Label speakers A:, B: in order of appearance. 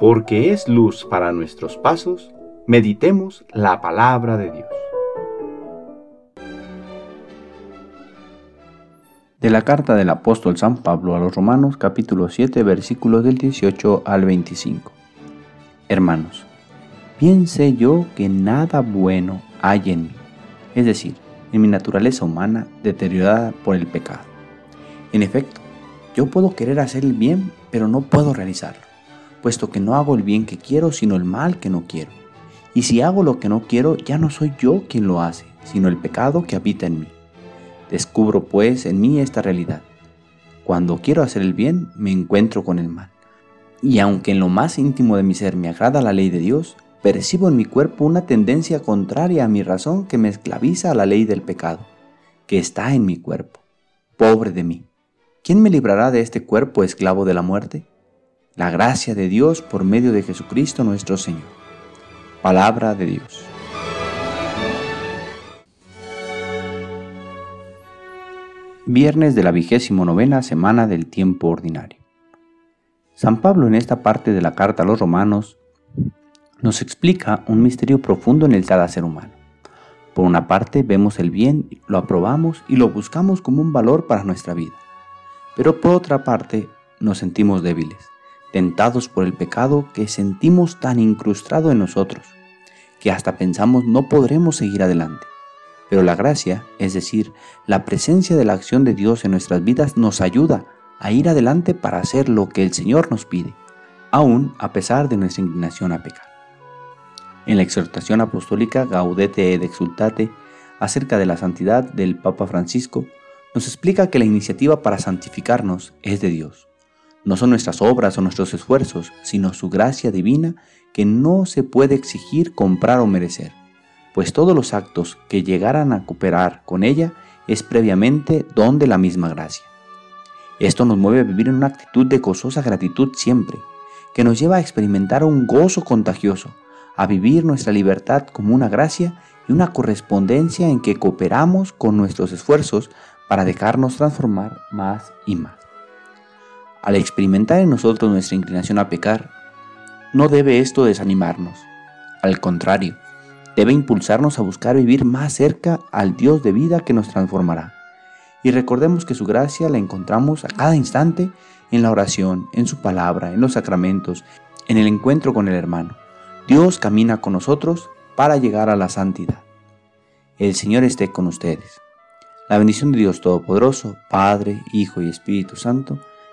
A: porque es luz para nuestros pasos, meditemos la palabra de Dios. De la carta del apóstol San Pablo a los Romanos capítulo 7 versículos del 18 al 25. Hermanos, piense yo que nada bueno hay en mí, es decir, en mi naturaleza humana deteriorada por el pecado. En efecto, yo puedo querer hacer el bien, pero no puedo realizarlo puesto que no hago el bien que quiero, sino el mal que no quiero. Y si hago lo que no quiero, ya no soy yo quien lo hace, sino el pecado que habita en mí. Descubro pues en mí esta realidad. Cuando quiero hacer el bien, me encuentro con el mal. Y aunque en lo más íntimo de mi ser me agrada la ley de Dios, percibo en mi cuerpo una tendencia contraria a mi razón que me esclaviza a la ley del pecado, que está en mi cuerpo. Pobre de mí. ¿Quién me librará de este cuerpo esclavo de la muerte? La gracia de Dios por medio de Jesucristo nuestro Señor. Palabra de Dios. Viernes de la vigésimo novena semana del tiempo ordinario. San Pablo en esta parte de la carta a los romanos nos explica un misterio profundo en el cada ser humano. Por una parte vemos el bien, lo aprobamos y lo buscamos como un valor para nuestra vida. Pero por otra parte nos sentimos débiles tentados por el pecado que sentimos tan incrustado en nosotros, que hasta pensamos no podremos seguir adelante. Pero la gracia, es decir, la presencia de la acción de Dios en nuestras vidas nos ayuda a ir adelante para hacer lo que el Señor nos pide, aún a pesar de nuestra inclinación a pecar. En la exhortación apostólica Gaudete et Exultate acerca de la santidad del Papa Francisco, nos explica que la iniciativa para santificarnos es de Dios no son nuestras obras o nuestros esfuerzos, sino su gracia divina que no se puede exigir, comprar o merecer, pues todos los actos que llegaran a cooperar con ella es previamente don de la misma gracia. Esto nos mueve a vivir en una actitud de gozosa gratitud siempre, que nos lleva a experimentar un gozo contagioso, a vivir nuestra libertad como una gracia y una correspondencia en que cooperamos con nuestros esfuerzos para dejarnos transformar más y más. Al experimentar en nosotros nuestra inclinación a pecar, no debe esto desanimarnos. Al contrario, debe impulsarnos a buscar vivir más cerca al Dios de vida que nos transformará. Y recordemos que su gracia la encontramos a cada instante en la oración, en su palabra, en los sacramentos, en el encuentro con el hermano. Dios camina con nosotros para llegar a la santidad. El Señor esté con ustedes. La bendición de Dios Todopoderoso, Padre, Hijo y Espíritu Santo,